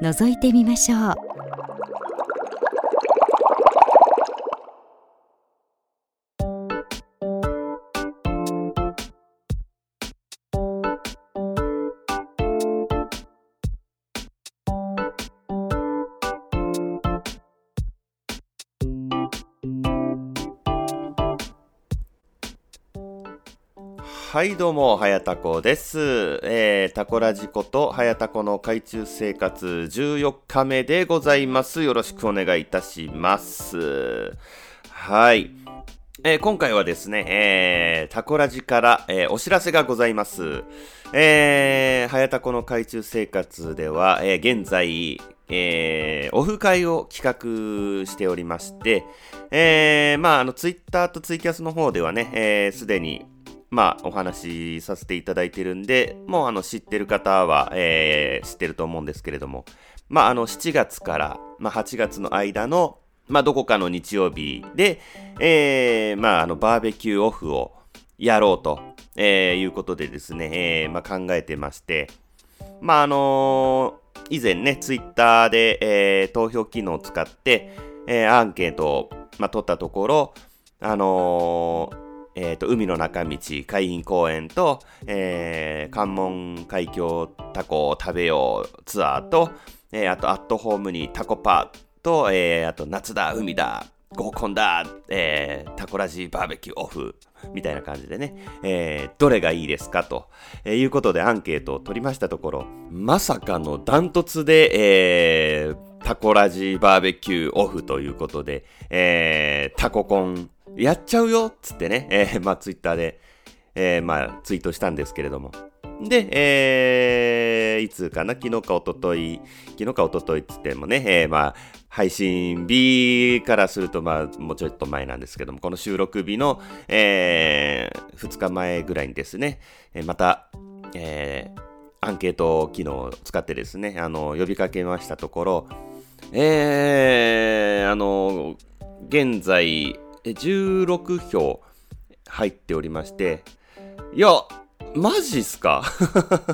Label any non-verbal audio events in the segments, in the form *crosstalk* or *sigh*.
覗いてみましょう。はいどうも、はやたこです。えー、タコラジコとはやたこの海中生活14日目でございます。よろしくお願いいたします。はい。えー、今回はですね、えー、タコラジから、えー、お知らせがございます。えー、はやたこの海中生活では、えー、現在、えー、オフ会を企画しておりまして、えー、まあ、あの、ツイッターとツイキャスの方ではね、えー、すでに、まあ、お話しさせていただいてるんで、もうあの、知ってる方は、えー、知ってると思うんですけれども、まあ、あの、7月から、まあ、8月の間の、まあ、どこかの日曜日で、えー、まあ、あの、バーベキューオフをやろうと、えー、いうことでですね、えー、まあ、考えてまして、まあ、あのー、以前ね、ツイッターで、えー、投票機能を使って、えー、アンケートを、まあ、取ったところ、あのー、えっ、ー、と、海の中道、海浜公園と、えー、関門海峡タコを食べようツアーと、えー、あと、アットホームにタコパと、えー、あと、夏だ、海だ、合コンだ、えー、タコラジバーベキューオフ、みたいな感じでね、えー、どれがいいですかと、えー、いうことでアンケートを取りましたところ、まさかのダントツで、えー、タコラジバーベキューオフということで、えー、タココンやっちゃうよっつってね、*laughs* えー、まあツイッターで、えー、まあツイートしたんですけれども。で、えー、いつかな？昨日か一昨日。昨日か一昨日っつってもね、えー、まあ、配信日からすると、まあ、もうちょっと前なんですけども、この収録日の、えー、2日前ぐらいにですね、また、えー、アンケート機能を使ってですね、あの、呼びかけましたところ、えー、あの、現在、16票入っておりまして、いや、マジっすか？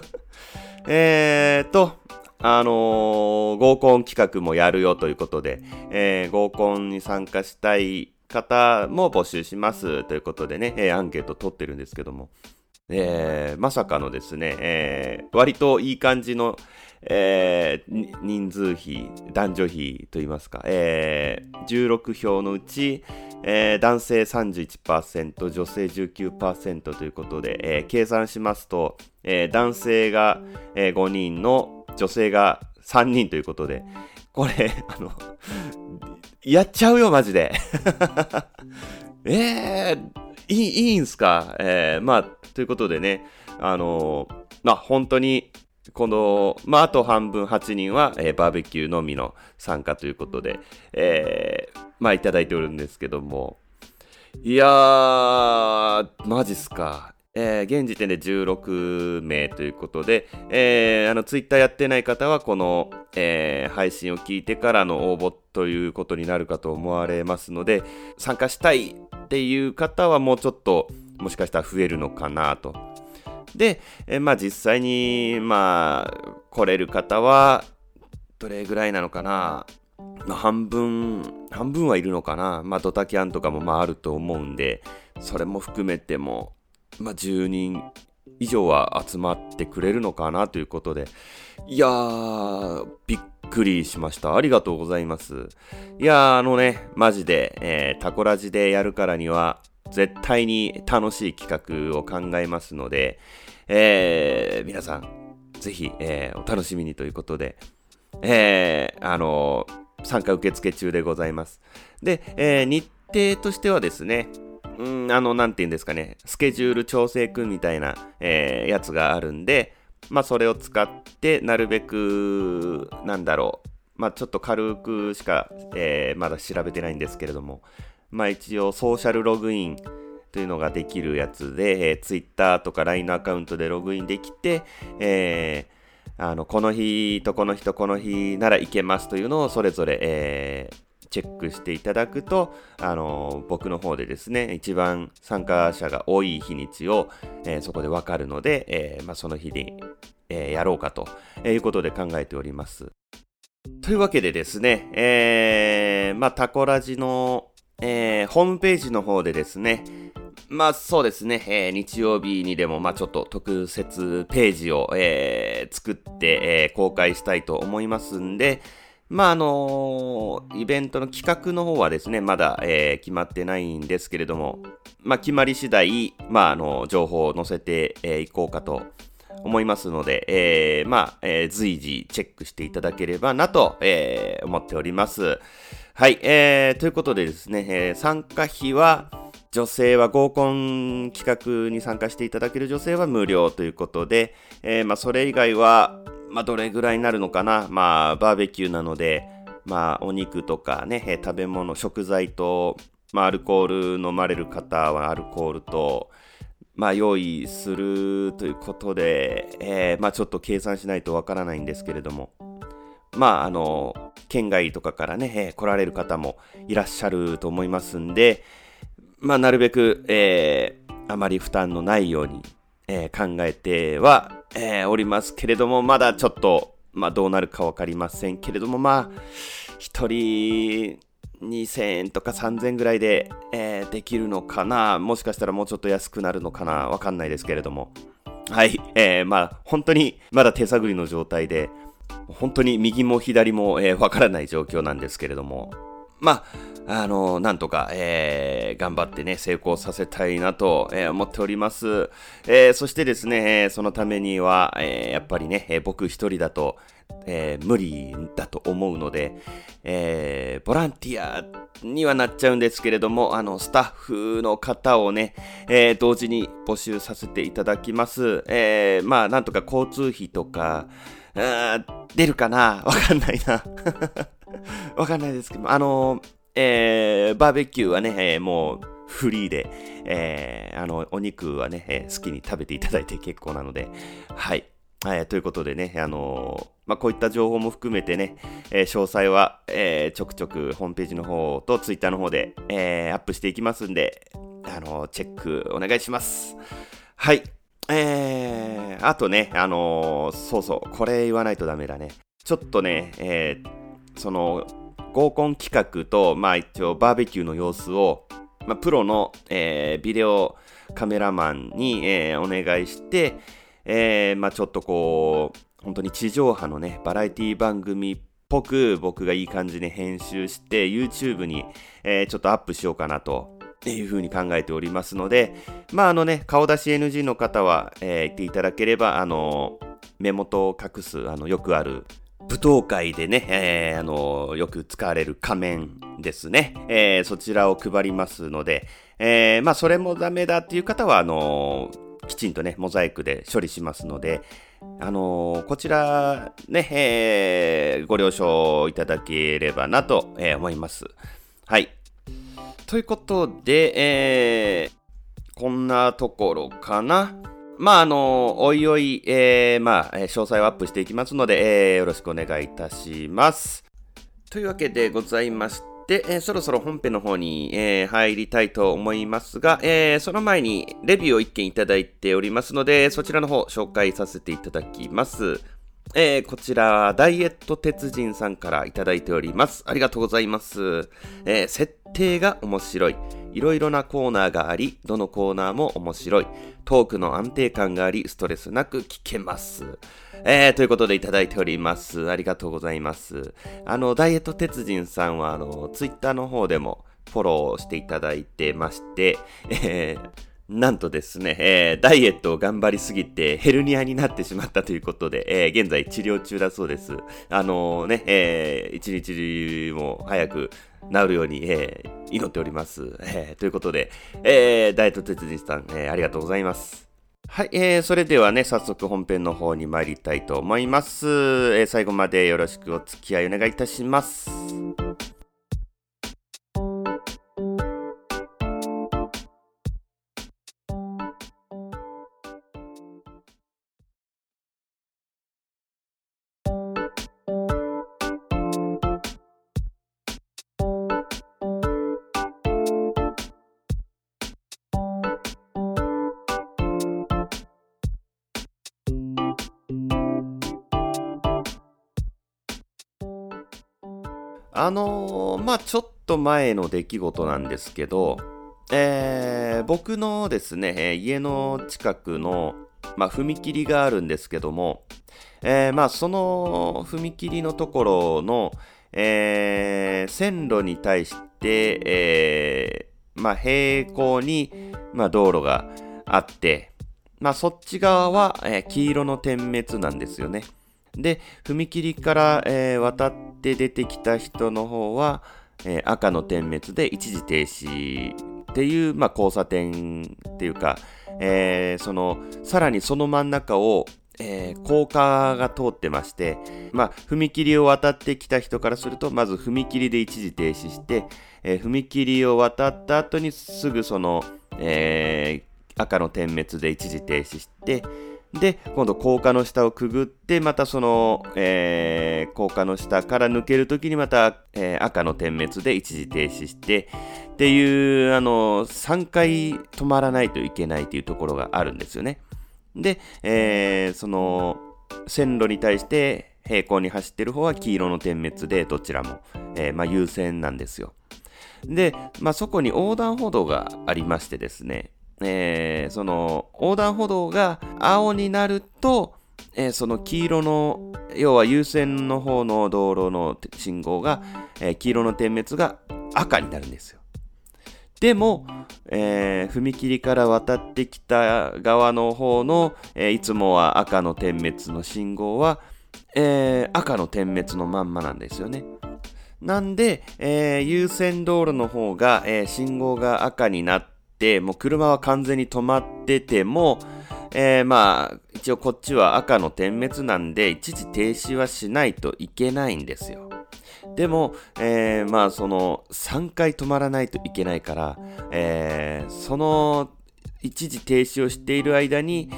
*laughs* えーと、あのー、合コン企画もやるよということで、えー、合コンに参加したい方も募集しますということでね、えー、アンケート取ってるんですけども、えー、まさかのですね、えー、割といい感じの、えー、人数比、男女比といいますか、えー、16票のうち、えー、男性31%、女性19%ということで、えー、計算しますと、えー、男性が、えー、5人の女性が3人ということで、これ、あの、やっちゃうよ、マジで。*laughs* えー、いい、いいんすか？えー、まあ、ということでね、あのまあ、本当に、この、まあ、あと半分8人は、えー、バーベキューのみの参加ということで、えー、まあ、いただいておるんですけども、いやー、マジっすか。えー、現時点で16名ということで、えー、あの、ツイッターやってない方は、この、えー、配信を聞いてからの応募ということになるかと思われますので、参加したいっていう方はもうちょっと、もしかしたら増えるのかなと。で、えまあ実際に、まあ、来れる方は、どれぐらいなのかな？まあ、半分、半分はいるのかな？まあ、ドタキャンとかもまああると思うんで、それも含めても、まあ、10人以上は集まってくれるのかな？ということで、いやー、びっくりしました。ありがとうございます。いやー、あのね、マジで、えー、タコラジでやるからには、絶対に楽しい企画を考えますので、えー、皆さん、ぜひ、えー、お楽しみにということで、えー、あの、参加受付中でございます。で、えー、日程としてはですね、うん、あの、なんて言うんですかね、スケジュール調整くんみたいな、えー、やつがあるんで、まあ、それを使って、なるべく、なんだろう、まあ、ちょっと軽くしか、えー、まだ調べてないんですけれども、まあ、一応ソーシャルログインというのができるやつで、えー、Twitter とか LINE のアカウントでログインできて、えー、あのこの日とこの日とこの日ならいけますというのをそれぞれ、えー、チェックしていただくと、あの僕の方でですね、一番参加者が多い日にちを、えー、そこでわかるので、えー、まあ、その日に、えー、やろうかということで考えております。というわけでですね、え、まあ、タコラジの、え、ホームページの方でですね、まあそうですね、えー、日曜日にでも、まあちょっと特設ページを、えー、作って、えー、公開したいと思いますんで、まあ、あのイベントの企画の方はですね、まだ、えー、決まってないんですけれども、まあ、決まり次第、まあ、あの、情報を載せてい、えー、こうかと思いますので、えー、まあ、えー、随時チェックしていただければなと、えー、思っております。はい、えー、ということでですね、えー、参加費は、女性は合コン企画に参加していただける女性は無料ということで、えー、まあ、それ以外は、まあ、どれぐらいになるのかな。まあ、バーベキューなので、まあ、お肉とかね、食べ物、食材と、まあ、アルコール飲まれる方はアルコールと、まあ、用意するということで、えー、まあ、ちょっと計算しないとわからないんですけれども、まあ、あの、県外とかからね、えー、来られる方もいらっしゃると思いますんで、まあ、なるべく、えー、あまり負担のないように、えー、考えては、えー、おりますけれども、まだちょっと、まあ、どうなるかわかりませんけれども、まあ、一人2000円とか3000円ぐらいで、えー、できるのかなもしかしたらもうちょっと安くなるのかなわかんないですけれども。はい。えー、まあ、本当にまだ手探りの状態で、本当に右も左も、えー、わからない状況なんですけれども。まあ、あの、なんとか、えー、頑張ってね、成功させたいなと、えー、思っております。えー、そしてですね、えそのためには、えやっぱりね、え僕一人だと、え無理だと思うので、えボランティアにはなっちゃうんですけれども、あの、スタッフの方をね、え同時に募集させていただきます。えまあ、なんとか交通費とか、出るかな？*laughs* わかんないな *laughs* わかんないですけど、あのえー、バーベキューはね、えー、もうフリーで、えー、あの、お肉はね、え好きに食べていただいて *laughs* 結構なので、はい。はい、ということでね、あのまあ、こういった情報も含めてね、え詳細は、えちょくちょくホームページの方とツイッターの方で、えアップしていきますんで、あのチェックお願いします。はい。えー、あとね、あのそうそう、これ言わないとダメだね。ちょっとね、えー、その合コン企画と、まあ一応バーベキューの様子を、まあ、プロの、えー、ビデオカメラマンに、えー、お願いして、えー、まあちょっとこう、本当に地上波のね、バラエティ番組っぽく僕がいい感じに編集して YouTube に、えー、ちょっとアップしようかなと。っていうふうに考えておりますので、まああのね、顔出し NG の方は、えー、言っていただければ、あの目元を隠す、あの、よくある舞踏会でね、えー、あのよく使われる仮面ですね、えー、そちらを配りますので、えー、まあ、それもダメだっていう方は、あのきちんとね、モザイクで処理しますので、あのこちら、ね、えご了承いただければなと、え思います。はい。ということで、えーこんなところかな。まあ、あの、おいおい、えー、まあ、詳細をアップしていきますので、えー、よろしくお願いいたします。というわけでございまして、えー、そろそろ本編の方に、えー、入りたいと思いますが、えー、その前にレビューを1件いただいておりますので、そちらの方紹介させていただきます。えー、こちら、ダイエット鉄人さんからいただいております。ありがとうございます。えー、設定が面白い。いろいろなコーナーがあり、どのコーナーも面白い。トークの安定感があり、ストレスなく聞けます。えー、ということでいただいております。ありがとうございます。あの、ダイエット鉄人さんは、あの、ツイッターの方でもフォローしていただいてまして、えー、なんとですね、えー、ダイエットを頑張りすぎてヘルニアになってしまったということで、えー、現在治療中だそうです。あのー、ね、えー、一日も早く治るように、えー、祈っております。えー、ということで、えー、ダイエット鉄人さん、えー、ありがとうございます。はい、えー、それではね、早速本編の方に参りたいと思います。えー、最後までよろしくお付き合いお願いいたします。あのー、まあちょっと前の出来事なんですけど、えー、僕のですね、家の近くの、まあ、踏切があるんですけども、えー、まあその踏切のところの、えー、線路に対して、えー、まあ平行に、まあ、道路があって、まあそっち側は、えー、黄色の点滅なんですよね。で、踏切から、えー、渡って出てきた人の方は、えー、赤の点滅で一時停止っていう、まあ、交差点っていうか、えー、その、さらにその真ん中を、えー、高架が通ってまして、まあ、踏切を渡ってきた人からすると、まず踏切で一時停止して、えー、踏切を渡った後にすぐその、えー、赤の点滅で一時停止して、で、今度高架の下をくぐって、またその、えー、高架の下から抜けるときにまた、えー、赤の点滅で一時停止して、っていう、あの、3回止まらないといけないというところがあるんですよね。で、えー、その、線路に対して平行に走ってる方は黄色の点滅で、どちらも、えー、まあ、優先なんですよ。で、まあ、そこに横断歩道がありましてですね、えー、その横断歩道が青になると、えー、その黄色の、要は優先の方の道路の信号が、えー、黄色の点滅が赤になるんですよ。でも、えー、踏切から渡ってきた側の方の、えー、いつもは赤の点滅の信号は、えー、赤の点滅のまんまなんですよね。なんで、えー、優先道路の方が、えー、信号が赤になって、もう車は完全に止まってても、えー、まあ、一応こっちは赤の点滅なんで、一時停止はしないといけないんですよ。でも、えー、まあ、その、3回止まらないといけないから、えー、その、一時停止をしている間に、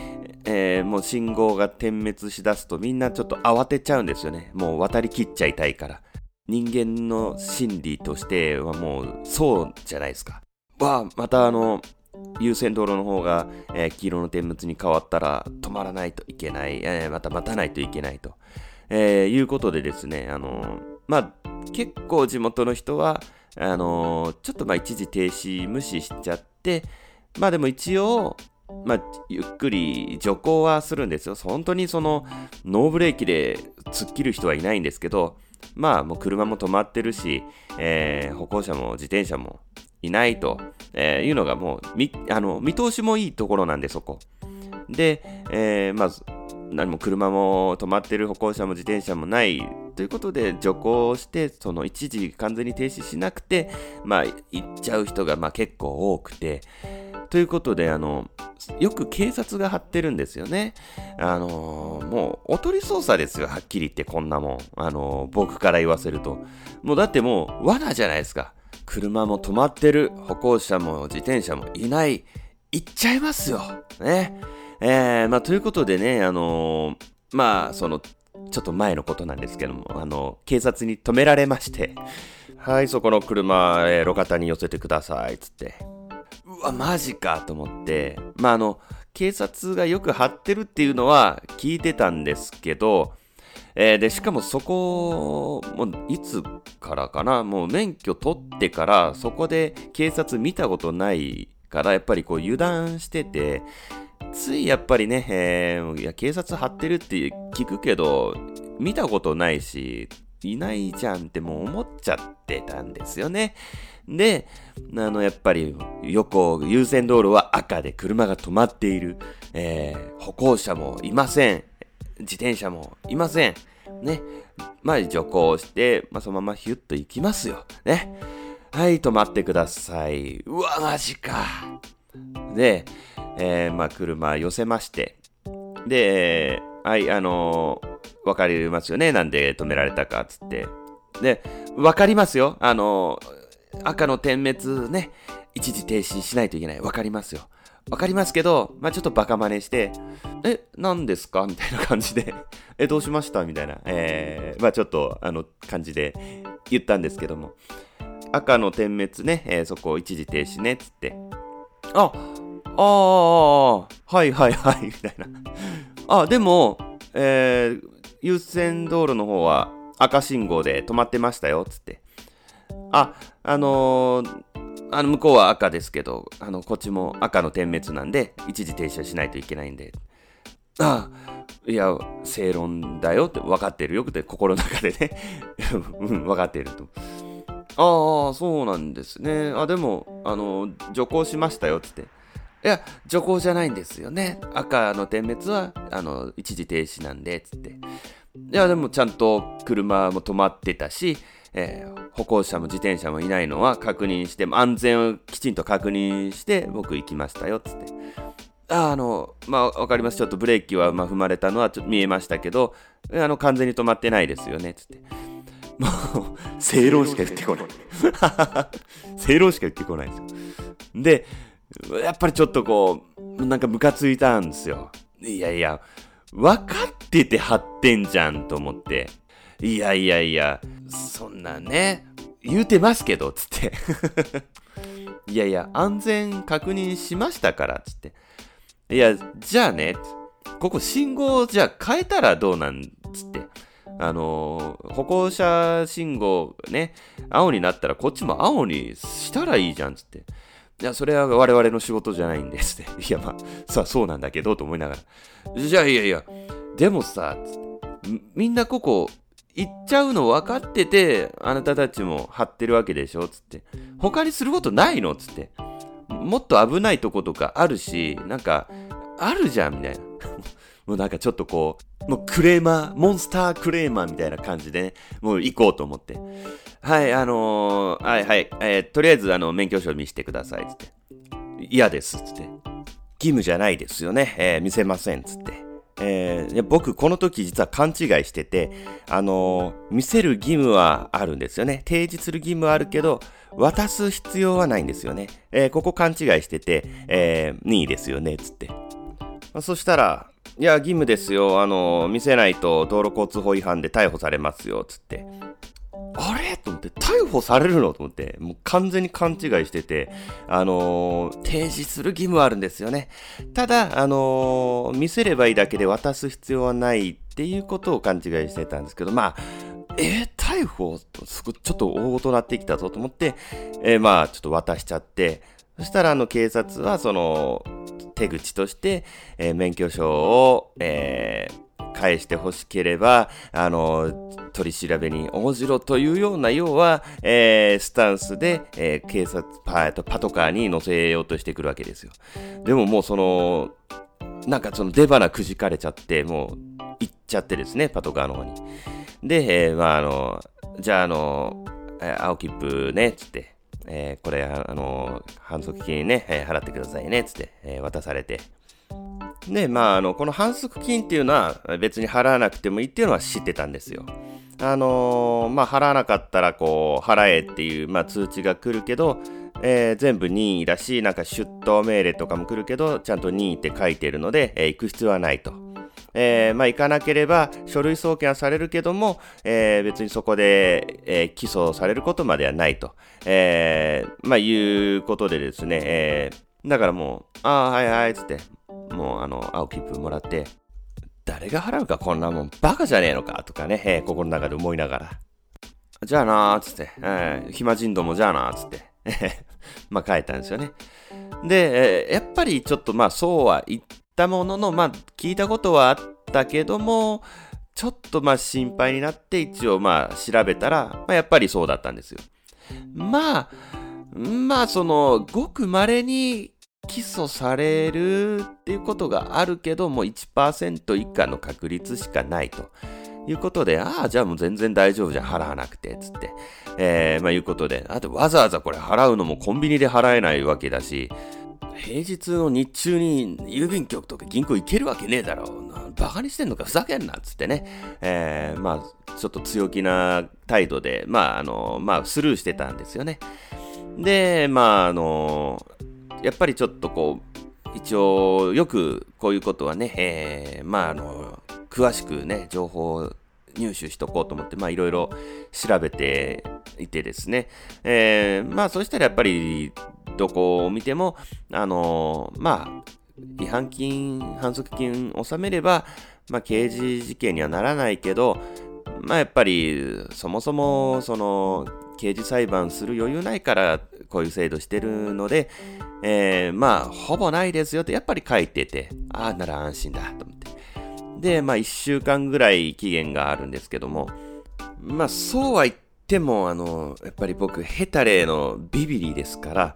えー、もう信号が点滅しだすとみんなちょっと慌てちゃうんですよね。もう渡りきっちゃいたいから。人間の心理としてはもうそうじゃないですか。わまたあの、優先道路の方が、えー、黄色の点滅に変わったら止まらないといけない、えー、また待たないといけないと、えー、いうことでですね、あのまあ、結構地元の人は、あのちょっとまあ一時停止無視しちゃって、まあでも一応、まあ、ゆっくり徐行はするんですよ。本当にそのノーブレーキで突っ切る人はいないんですけど、まあもう車も止まってるし、えー、歩行者も自転車もいないと、えー、いうのがもうみあの見通しもいいところなんでそこ。で、えー、まず何も車も止まってる歩行者も自転車もないということで徐行してその一時完全に停止しなくてまあ行っちゃう人がまあ結構多くてということであのよく警察が張ってるんですよね。あの、もうおとり捜査ですよ、はっきり言ってこんなもん。あの、僕から言わせると。もうだってもう罠じゃないですか。車も止まってる、歩行者も自転車もいない、行っちゃいますよ。ね。えー、まあ、ということでね、あのー、まあ、その、ちょっと前のことなんですけども、あの、警察に止められまして、はい、そこの車、えー、路肩に寄せてください、つって。うわ、マジかと思って、まあ、あの、警察がよく張ってるっていうのは聞いてたんですけど、えー、で、しかもそこ、もいつからかな、もう免許取ってから、そこで警察見たことないから、やっぱりこう油断してて、ついやっぱりね、えー、いや、警察張ってるって聞くけど、見たことないし、いないじゃんってもう思っちゃってたんですよね。で、あの、やっぱり、横、優先道路は赤で車が止まっている。えー、歩行者もいません。自転車もいません。ね。まあ、徐行して、まあ、そのままヒュッと行きますよ。ね。はい、止まってください。うわ、マジか。で、えー、まあ、車寄せまして、で、はい、あのー、わかりますよね。なんで止められたか、つって。で、わかりますよ。あのー、赤の点滅ね、一時停止しないといけない。わかりますよ。わかりますけど、まあ、ちょっとバカ真似して、え、何ですか？みたいな感じで、え、どうしました？みたいな、えー、まあ、ちょっと、あの、感じで言ったんですけども、赤の点滅ね、えー、そこを一時停止ね、つって、あ、ああ、はいはいはい、みたいな。あ、でも、えー、優先道路の方は赤信号で止まってましたよ、つって。あ、あのー、あの、向こうは赤ですけど、あの、こっちも赤の点滅なんで、一時停車しないといけないんで。ああ、いや、正論だよって分かってるよって心の中でね *laughs* うん、分かってると。ああ、そうなんですね。あ、でも、あの、徐行しましたよってって。いや、徐行じゃないんですよね。赤の点滅は、あの、一時停止なんで、つって。いや、でもちゃんと車も止まってたし、えー、歩行者も自転車もいないのは確認して、安全をきちんと確認して僕行きましたよ、つって。ああの、まあ、わかります。ちょっとブレーキは、まあ、踏まれたのはちょっと見えましたけど、あの、完全に止まってないですよね、つって。もう、正論しか言ってこない。*laughs* 正論しか言ってこないんですよ。で、やっぱりちょっとこう、なんかムカついたんですよ。いやいや、分かってて貼ってんじゃんと思って。いやいやいや、そんなね、言うてますけど、つって。*laughs* いやいや、安全確認しましたから、つって。いや、じゃあね、ここ信号じゃあ変えたらどうなんつって。あのー、歩行者信号ね、青になったらこっちも青にしたらいいじゃんつって。いや、それは我々の仕事じゃないんですって。*laughs* いや、まあ、さあそうなんだけど、と思いながら。じゃあ、いやいや、でもさ、みんなここ行っちゃうの分かってて、あなたたちも張ってるわけでしょ？つって。他にすることないの？つって。もっと危ないとことかあるし、なんか、あるじゃんみたいな。*laughs* もうなんかちょっとこう、もうクレーマー、モンスタークレーマーみたいな感じでね、もう行こうと思って。はい、あのー、はいはい、えー、とりあえずあの、免許証見せてください、つって。嫌です、つって。義務じゃないですよね、えー、見せません、つって。えー、僕、この時実は勘違いしてて、あのー、見せる義務はあるんですよね。提示する義務はあるけど、渡す必要はないんですよね。えー、ここ勘違いしてて、えー、任意ですよね、つって。まあ、そしたら、いや、義務ですよ。あの、見せないと道路交通法違反で逮捕されますよ、つって。あれ？と思って、逮捕されるの？と思って、もう完全に勘違いしてて、あのー、提示する義務はあるんですよね。ただ、あのー、見せればいいだけで渡す必要はないっていうことを勘違いしてたんですけど、まあ、えー、逮捕ちょっと大ごとなってきたぞと思って、えー、まあ、ちょっと渡しちゃって、そしたら、あの、警察は、その、手口として、えー、免許証を、えー、返してほしければ、あの、取り調べに応じろというような、要は、えー、スタンスで、えー、警察パ、パトカーに乗せようとしてくるわけですよ。でももうその、なんかその出花くじかれちゃって、もう行っちゃってですね、パトカーの方に。で、えー、まああの、じゃああの、青切符ね、つって、えー、これ、あの反則金ね、えー、払ってくださいね、つって、えー、渡されて。で、まあ、あの、この反則金っていうのは別に払わなくてもいいっていうのは知ってたんですよ。あのー、まあ、払わなかったら、こう、払えっていう、まあ、通知が来るけど、えー、全部任意だし、なんか出頭命令とかも来るけど、ちゃんと任意って書いてるので、えー、行く必要はないと。えー、まあ、行かなければ書類送検はされるけども、えー、別にそこで、えー、起訴されることまではないと、えー、まあ、いうことでですね、えー、だからもう、ああ、はいはい、つって、もう、あの、青切符もらって、誰が払うかこんなもん、バカじゃねえのかとかね、えー、心の中で思いながら。じゃあなー、つって、えー、暇人どもじゃあなー、つって、*laughs* まあ帰ったんですよね。で、えー、やっぱりちょっとまあそうは言ったものの、まあ、聞いたことはあったけども、ちょっとまあ心配になって一応まあ調べたら、まあ、やっぱりそうだったんですよ。まあ、まあその、ごく稀に起訴されるっていうことがあるけどもう1%以下の確率しかないということで、ああ、じゃあもう全然大丈夫じゃん、払わなくて、つって。えー、まあいうことで、あとわざわざこれ払うのもコンビニで払えないわけだし、平日の日中に郵便局とか銀行行けるわけねえだろう。バカにしてんのかふざけんなっつってね。えー、まあ、ちょっと強気な態度で、まあ、あの、まあ、スルーしてたんですよね。で、まあ、あの、やっぱりちょっとこう、一応、よくこういうことはね、えー、まあ、あの、詳しくね、情報を入手しとこうと思って、まあいろいろ調べていてですね、えー、まあそしたらやっぱりどこを見ても、あのー、まあ違反金、反則金納めれば、まあ刑事事件にはならないけど、まあやっぱりそもそもその刑事裁判する余裕ないからこういう制度してるので、えー、まあほぼないですよってやっぱり書いてて、ああなら安心だと思って。で、まあ1週間ぐらい期限があるんですけども、まあそうは言っても、あの、やっぱり僕、ヘタレのビビリですから、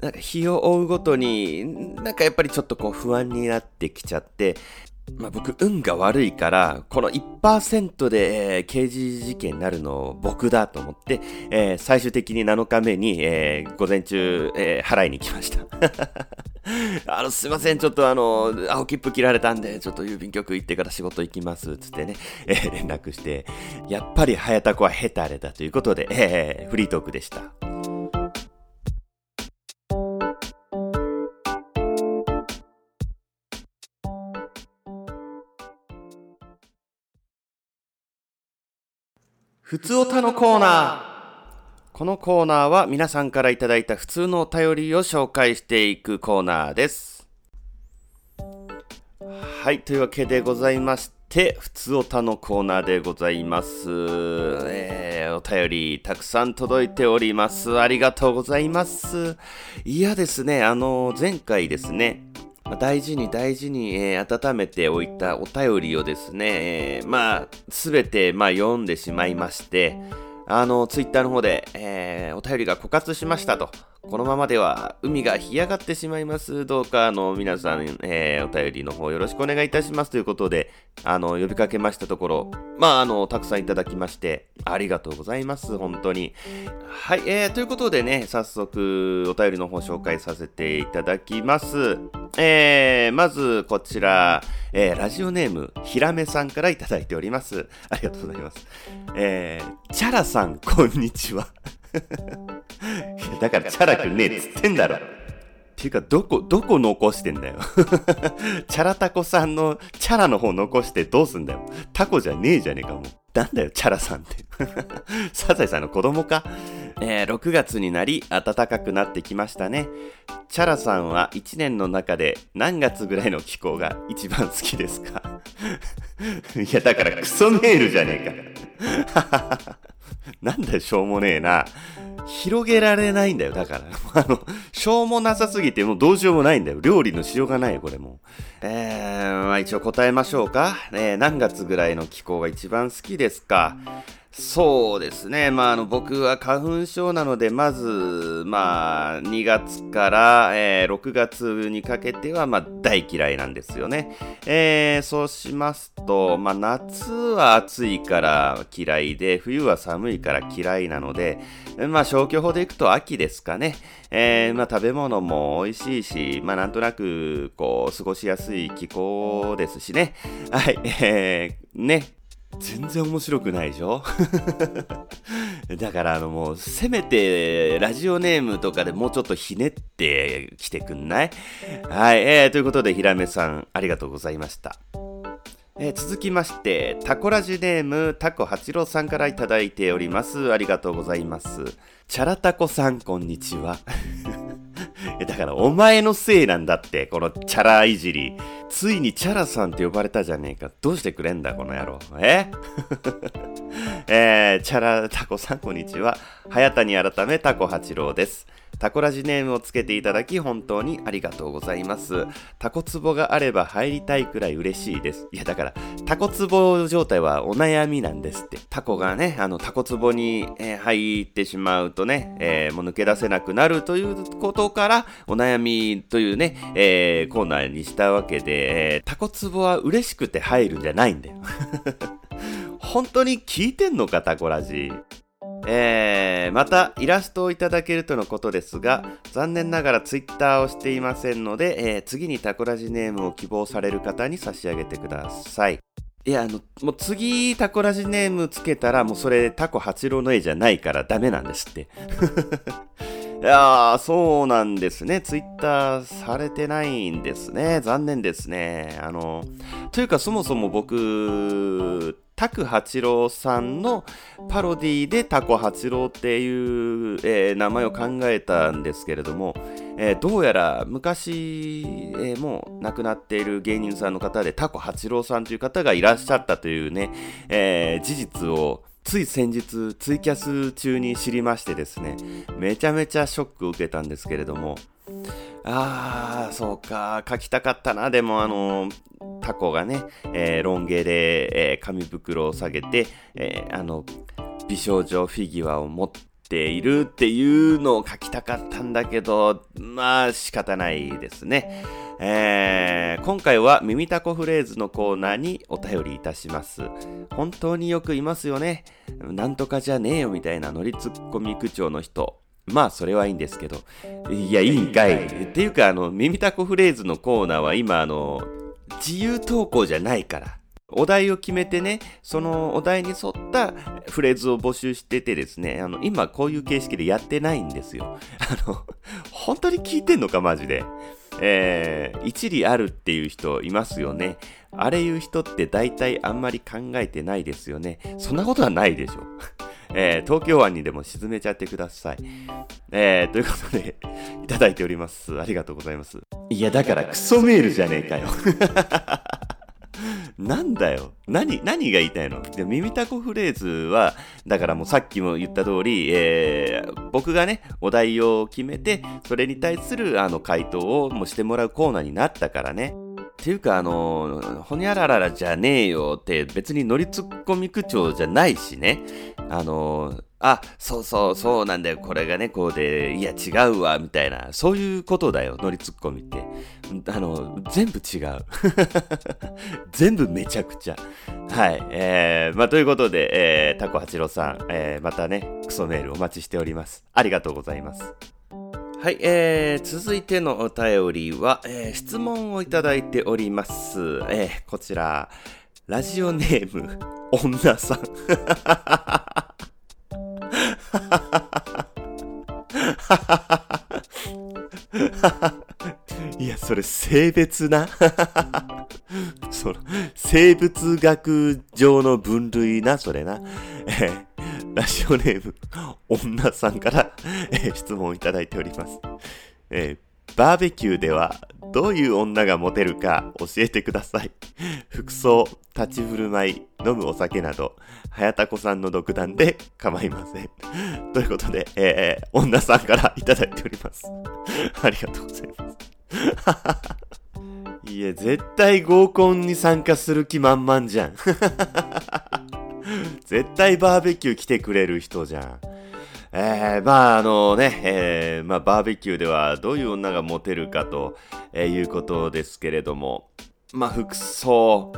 なんか日を追うごとに、なんかやっぱりちょっとこう不安になってきちゃって、まあ、僕、運が悪いから、この1%で、えー、刑事事件になるの僕だと思って、えー、最終的に7日目に、えー、午前中、え払いに来ました。*laughs* あの、すいません、ちょっとあの、青切符切られたんで、ちょっと郵便局行ってから仕事行きます、つってね、え、連絡して、やっぱり早田子はヘタレだということで、え、フリートークでした。ふつおたのコーナーこのコーナーは皆さんからいただいた普通のお便りを紹介していくコーナーです。はい、というわけでございまして、普通おたのコーナーでございます。えー、お便りたくさん届いております。ありがとうございます。いやですね、あの、前回ですね、大事に大事に、えー、温めておいたお便りをですね、えー、まあ、すべて、まあ、読んでしまいまして、あの、ツイッターの方で、えー、お便りが枯渇しましたと。このままでは海が干上がってしまいます。どうか、あの、皆さん、えー、お便りの方よろしくお願いいたしますということで、あの、呼びかけましたところ、まあ、あの、たくさんいただきまして、ありがとうございます。本当に。はい、えー、ということでね、早速、お便りの方紹介させていただきます。えー、まず、こちら、えー、ラジオネーム、ひらめさんからいただいております。ありがとうございます。えー、チャラさん、こんにちは。*laughs* だからチャラくねえっつってんだろ。っていうか、どこ、どこ残してんだよ。*laughs* チャラタコさんのチャラの方残してどうすんだよ。タコじゃねえじゃねえかもう。なんだよ、チャラさんって。*laughs* サザエさんの子供かえー、6月になり暖かくなってきましたね。チャラさんは1年の中で何月ぐらいの気候が一番好きですか？*laughs* いや、だからクソメールじゃねえか。なんだよ、しょうもねえな。広げられないんだよ、だから。*laughs* あの、しょうもなさすぎて、もうどうしようもないんだよ。料理のしようがないよ、これも。えー、まあ一応答えましょうか。えー、何月ぐらいの気候が一番好きですか？そうですね。まあ、あの、僕は花粉症なので、まず、まあ、2月から、えー、6月にかけては、まあ、大嫌いなんですよね。えー、そうしますと、まあ、夏は暑いから嫌いで、冬は寒いから嫌いなので、まあ、消去法でいくと秋ですかね。えー、まあ、食べ物も美味しいし、まあ、なんとなく、こう、過ごしやすい気候ですしね。はい、えー、ね、全然面白くないでしょ？*laughs* だからあのもうせめてラジオネームとかでもうちょっとひねってきてくんない？はい、えー、ということでひらめさんありがとうございました。えー、続きまして、タコラジネームタコ八郎さんからいただいております。ありがとうございます。チャラタコさん、こんにちは。*laughs* だからお前のせいなんだって、このチャラいじり。ついにチャラさんって呼ばれたじゃねえか。どうしてくれんだ、この野郎。え？*laughs* えー、チャラタコさん、こんにちは。早谷改めタコ八郎です。タコラジネームをつけていただき本当にありがとうございます。タコツボがあれば入りたいくらい嬉しいです。いやだから、タコツボ状態はお悩みなんですって。タコがね、あのタコツボに、えー、入ってしまうとね、えー、もう抜け出せなくなるということから、お悩みというね、えー、コーナーにしたわけで、えタコツボは嬉しくて入るんじゃないんだよ。*laughs* 本当に聞いてんのか、タコラジ。えー、またイラストをいただけるとのことですが、残念ながらツイッターをしていませんので、えー、次にタコラジネームを希望される方に差し上げてください。いや、あの、もう次タコラジネームつけたら、もうそれタコ八郎の絵じゃないからダメなんですって。*laughs* いやー、そうなんですね。ツイッターされてないんですね。残念ですね。あの、というかそもそも僕、タク八郎さんのパロディでタコ八郎っていう、えー、名前を考えたんですけれども、えー、どうやら昔、えー、もう亡くなっている芸人さんの方でタコ八郎さんという方がいらっしゃったというね、え事実をつい先日ツイキャス中に知りましてですねめちゃめちゃショックを受けたんですけれどもあーそうか書きたかったなでもあのタコがね、えー、ロン毛で、えー、紙袋を下げて、えー、あの美少女フィギュアを持っているっていうのを書きたかったんだけどまあ仕方ないですねえー、今回は耳たこフレーズのコーナーにお便りいたします。本当によくいますよね。なんとかじゃねえよみたいなノリツッコミ口調の人。まあ、それはいいんですけど。いや、いいんかい。っていうか、あの、耳たこフレーズのコーナーは今、あの、自由投稿じゃないから。お題を決めてね、そのお題に沿ったフレーズを募集しててですね、あの、今こういう形式でやってないんですよ。あの、本当に聞いてんのか、マジで。えー、一理あるっていう人いますよね。あれ言う人って大体あんまり考えてないですよね。そんなことはないでしょ。えー、東京湾にでも沈めちゃってください。えー、ということで、*laughs* いただいております。ありがとうございます。いや、だからクソメールじゃねえかよ。*laughs* なんだよ。何、何が言いたいの？で耳たこフレーズは、だからもうさっきも言った通り、えー、僕がね、お題を決めて、それに対するあの回答をもうしてもらうコーナーになったからね。ていうか、あの、ほにゃらららじゃねえよって別に乗りツッコミ口調じゃないしね。あの、あ、そうそう、そうなんだよ。これがね、こうで、いや、違うわ、みたいな。そういうことだよ、ノリツッコミって。あの、全部違う。*laughs* 全部めちゃくちゃ。はい。えー、まあ、ということで、えー、タコ八郎さん、えー、またね、クソメールお待ちしております。ありがとうございます。はい、えー、続いてのお便りは、えー、質問をいただいております。えー、こちら、ラジオネーム、女さん。いや、それ性別な？その、生物学上の分類な、それな。えー、ラジオネーム、女さんから、えー、質問をいただいております。えーバーベキューではどういう女がモテるか教えてください。服装、立ち振る舞い、飲むお酒など、早田子さんの独断で構いません。ということで、えー、女さんからいただいております。ありがとうございます。いや、絶対合コンに参加する気満々じゃん。*laughs* 絶対バーベキュー来てくれる人じゃん。えー、まああのね、えー、まあバーベキューではどういう女がモテるかと、えー、いうことですけれども、まあ服装、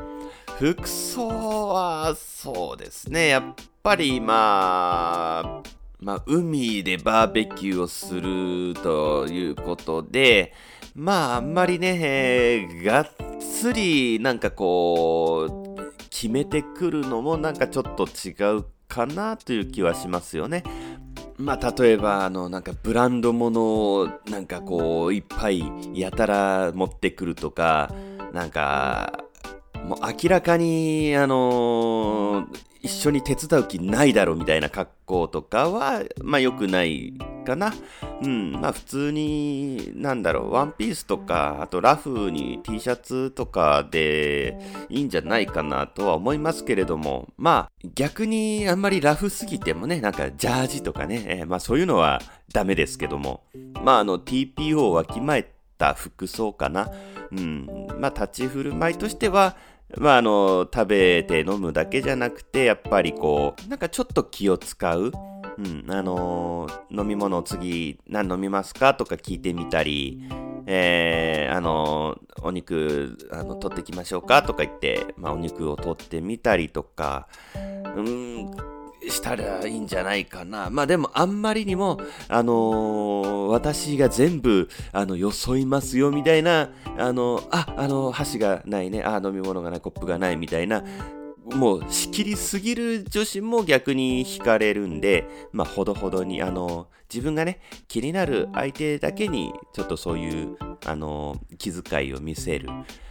服装はそうですね、やっぱりまあ、まあ海でバーベキューをするということで、まああんまりね、えー、がっつりなんかこう、決めてくるのもなんかちょっと違うかなという気はしますよね。まあ、例えば、あの、なんかブランド物をなんかこう、いっぱいやたら持ってくるとか、なんか、もう明らかに、あのー、一緒に手伝う気ないだろうみたいな格好とかは、まあ良くないかな。うん、まあ普通に、なんだろう、ワンピースとか、あとラフに T シャツとかでいいんじゃないかなとは思いますけれども、まあ逆にあんまりラフすぎてもね、なんかジャージとかね、えー、まあそういうのはダメですけども、まああの TPO をわきまえた服装かな。うん、まあ立ち振る舞いとしては、まあ、あの、食べて飲むだけじゃなくて、やっぱりこう、なんかちょっと気を使う。うん、あの、飲み物を次何飲みますかとか聞いてみたり、えー、あの、お肉、あの、取ってきましょうかとか言って、まあ、お肉を取ってみたりとか、うん、したらいいんじゃないかな。まあでもあんまりにも、あのー、私が全部、あの、よそいますよみたいな、あの、あ、あの、箸がないね、あ、飲み物がない、コップがないみたいな、もう仕切りすぎる女子も逆に惹かれるんで、まあほどほどに、あの、自分がね、気になる相手だけに、ちょっとそういう、あの、気遣いを見せる。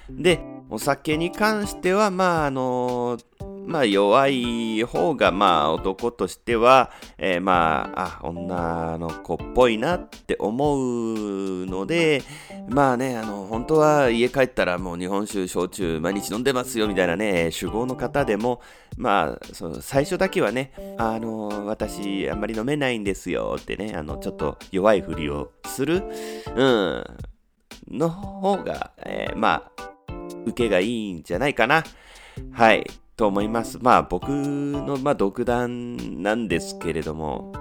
で、お酒に関しては、まあ、あの、まあ、弱い方が、まあ、男としては、えー、まあ、あ、女の子っぽいなって思うので、まあね、あの、本当は家帰ったらもう日本酒、焼酎毎日飲んでますよみたいなね、酒豪の方でも、まあ、そ最初だけはね、あの、私、あんまり飲めないんですよってね、あの、ちょっと弱いふりをする、うん、の方が、えー、まあ、受けがいいんじゃないかな。はい。と思います。まあ僕の、まあ、独断なんですけれども、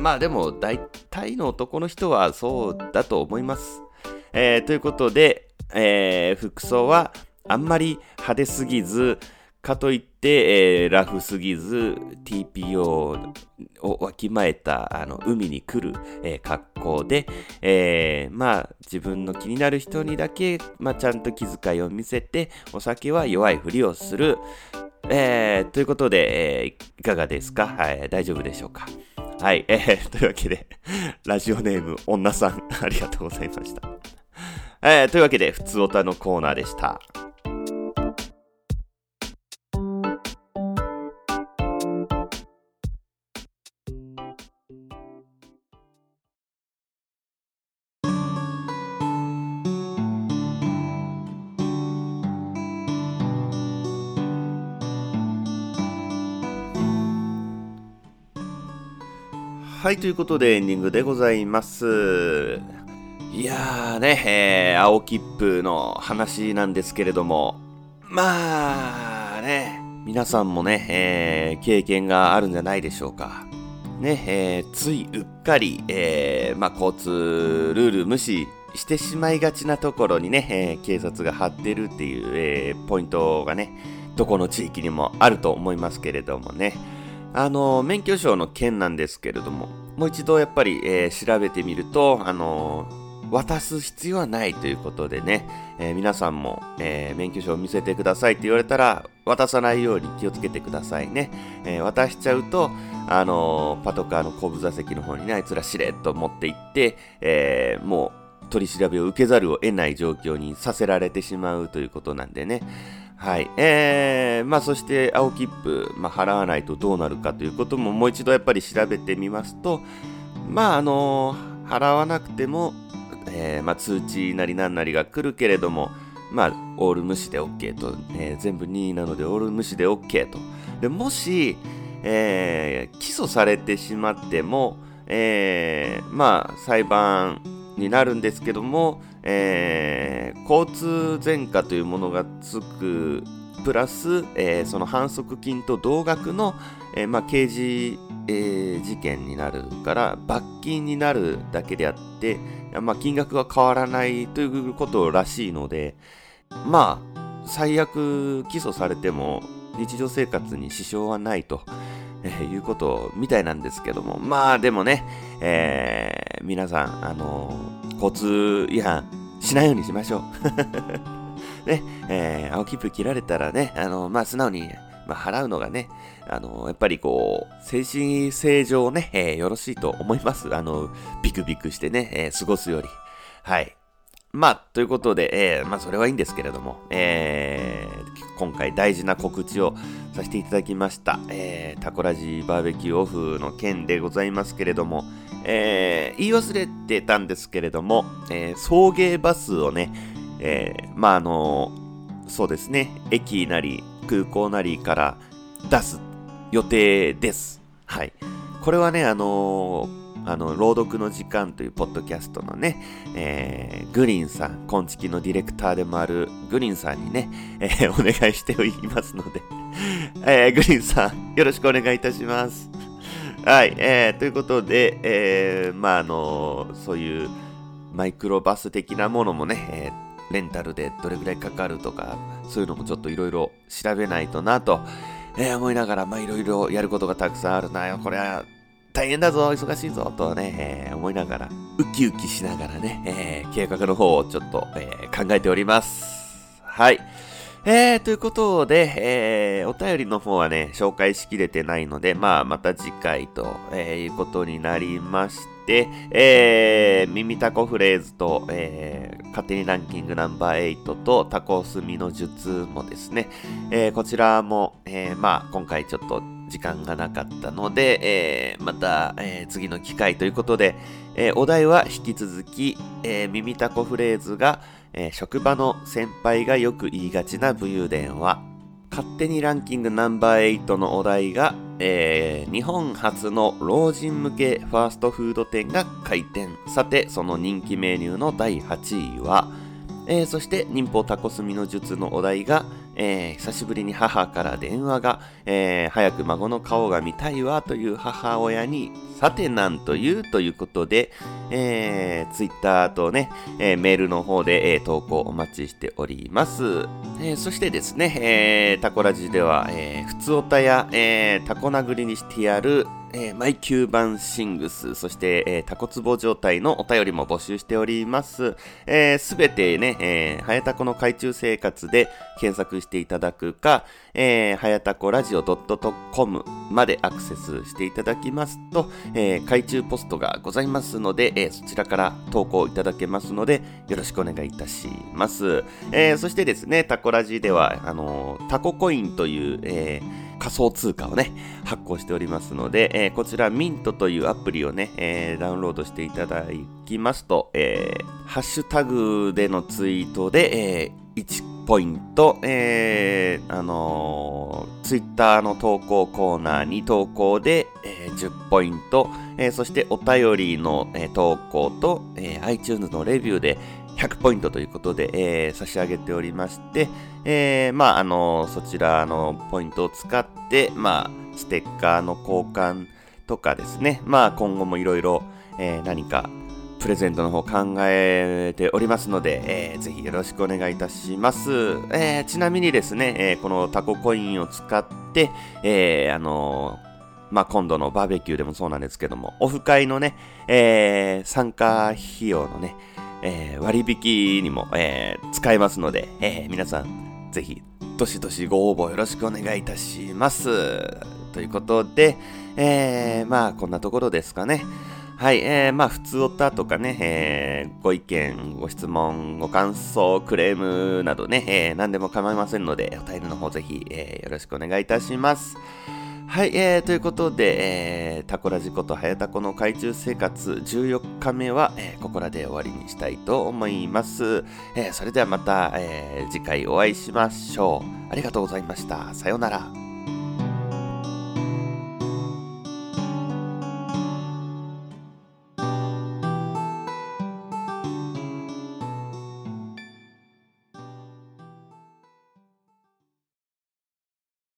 まあでも大体の男の人はそうだと思います。えー、ということで、えー、服装はあんまり派手すぎず、かといって、えー、ラフすぎず TPO をわきまえたあの海に来る、えー、格好で、えー、まあ自分の気になる人にだけ、まあ、ちゃんと気遣いを見せてお酒は弱いふりをする、えー、ということで、えー、いかがですか、はい、大丈夫でしょうか？はい、えー、というわけで、ラジオネーム、女さん、ありがとうございました。えー、というわけで、ふつおたのコーナーでした。はい、ということでエンディングでございます。いやーね、えー、青切符の話なんですけれども、まあね、皆さんもね、えー、経験があるんじゃないでしょうか。ね、えー、ついうっかり、えー、まあ、交通ルール無視してしまいがちなところにね、えー、警察が張ってるっていう、えー、ポイントがね、どこの地域にもあると思いますけれどもね。あの、免許証の件なんですけれども、もう一度やっぱり、えー、調べてみると、あの渡す必要はないということでね、えー、皆さんも、えー、免許証を見せてくださいって言われたら、渡さないように気をつけてくださいね。えー、渡しちゃうと、あのパトカーの後部座席の方にね、あいつらしれっと持って行って、えもう取り調べを受けざるを得ない状況にさせられてしまうということなんでね。はい。えー、まあそして青切符、まあ、払わないとどうなるかということももう一度やっぱり調べてみますと、まああのー、払わなくても、えー、まあ通知なりなんなりが来るけれども、まあオール無視で OK と、えー、全部2位なのでオール無視で OK と。でもし、えー、起訴されてしまっても、えー、まあ裁判になるんですけども、えー、交通前科というものがつくプラス、えー、その反則金と同額の、えー、まあ、刑事、え、事件になるから罰金になるだけであって、まあ、金額は変わらないということらしいのでまあ最悪起訴されても日常生活に支障はないと、えー、いうことみたいなんですけども。まあでもね、えー、皆さんあの交通違反しないようにしましょう。*laughs* ね、えー、青切符切られたらね、あの、まあ、素直に、まあ、払うのがね、あの、やっぱりこう、精神性上ね、えー、よろしいと思います。あの、ビクビクしてね、えー、過ごすより。はい。まあ、ということで、えー、まあ、それはいいんですけれども、えー、今回大事な告知をさせていただきました。えー、タコラジバーベキューオフの件でございますけれども、えー、言い忘れてたんですけれども、えー、送迎バスをね、えー、まあ、あのそうですね、駅なり空港なりから出す予定です。はい。これはね、あのあの、朗読の時間というポッドキャストのね、えー、グリーンさん、今月のディレクターでもあるグリーンさんにね、えー、*laughs* お願いしておりますので *laughs* えー、グリーンさん、よろしくお願いいたします。はい、えー、ということで、えー、まあ、あのそういうマイクロバス的なものもね、えー、レンタルでどれぐらいかかるとか、そういうのもちょっといろいろ調べないとなと、えー、思いながら、まあいろいろやることがたくさんあるなよ。これは大変だぞ、忙しいぞ、とね、えー、思いながら、ウキウキしながらね、えー、計画の方をちょっと、えー、考えております。はい。えー、ということで、えー、お便りの方はね、紹介しきれてないので、まあ、また次回と、えー、いうことになりまして、えー、耳タコフレーズと、えー、勝手にランキングナンバー8とタコスミの術もですね、えー、こちらも、えー、まあ、今回ちょっと時間がなかったので、えー、また、えー、次の機会ということで、えー、お題は引き続き、え、耳タコフレーズが、え、職場の先輩がよく言いがちな武勇伝は、勝手にランキングナンバー8のお題が、え、日本初の老人向けファーストフード店が開店。さて、その人気メニューの第8位は、え、そして、忍法タコスミの術のお題が、えー、久しぶりに母から電話が、えー、早く孫の顔が見たいわという母親に、さてなんというということで、えー、ツイッターとね、えー、メールの方で、えー、投稿お待ちしております。えー、そしてですね、えー、タコラジでは、えー、普通おたや、えー、タコ殴りにしてやる、えー、マイキューバンシングス、そして、えー、タコツボ状態のお便りも募集しております。す、えー、べ、てね、えー、はやたこの海中生活で検索していただくか、えー、はやたこラジオ .com までアクセスしていただきますと、えー、海中ポストがございますので、えー、そちらから投稿いただけますので、よろしくお願いいたします。えー、そしてですね、タコラジでは、あのー、タココインという、えー仮想通貨をね、発行しておりますので、えー、こちらミントというアプリをね、えー、ダウンロードしていただきますと、えー、ハッシュタグでのツイートで、えー、1ポイント、えー、あのー、ツイッターの投稿コーナーに投稿で、えー、10ポイント、えー、そしてお便りの、えー、投稿と、えー、iTunes のレビューで100ポイントということで、えー、差し上げておりまして、えー、まあ、あの、そちらのポイントを使って、まあ、ステッカーの交換とかですね、まあ、今後もいろいろ、え何か、プレゼントの方考えておりますので、えー、ぜひよろしくお願いいたします。えー、ちなみにですね、えー、このタココインを使って、えー、あのまあ、今度のバーベキューでもそうなんですけども、オフ会のね、えー、参加費用のね、えー、割引にも、えー、使えますので、えー、皆さん、ぜひ、どしどしご応募よろしくお願いいたします。ということで、えー、まあ、こんなところですかね。はい、えー、まあ、普通おたとかね、えー、ご意見、ご質問、ご感想、クレームなどね、えー、何でも構いませんので、お便りの方ぜひ、えー、よろしくお願いいたします。はい、えー、ということで、えー、タコラジコとハヤタコの海中生活14日目は、えー、ここらで終わりにしたいと思います。えー、それではまた、えー、次回お会いしましょう。ありがとうございました。さようなら。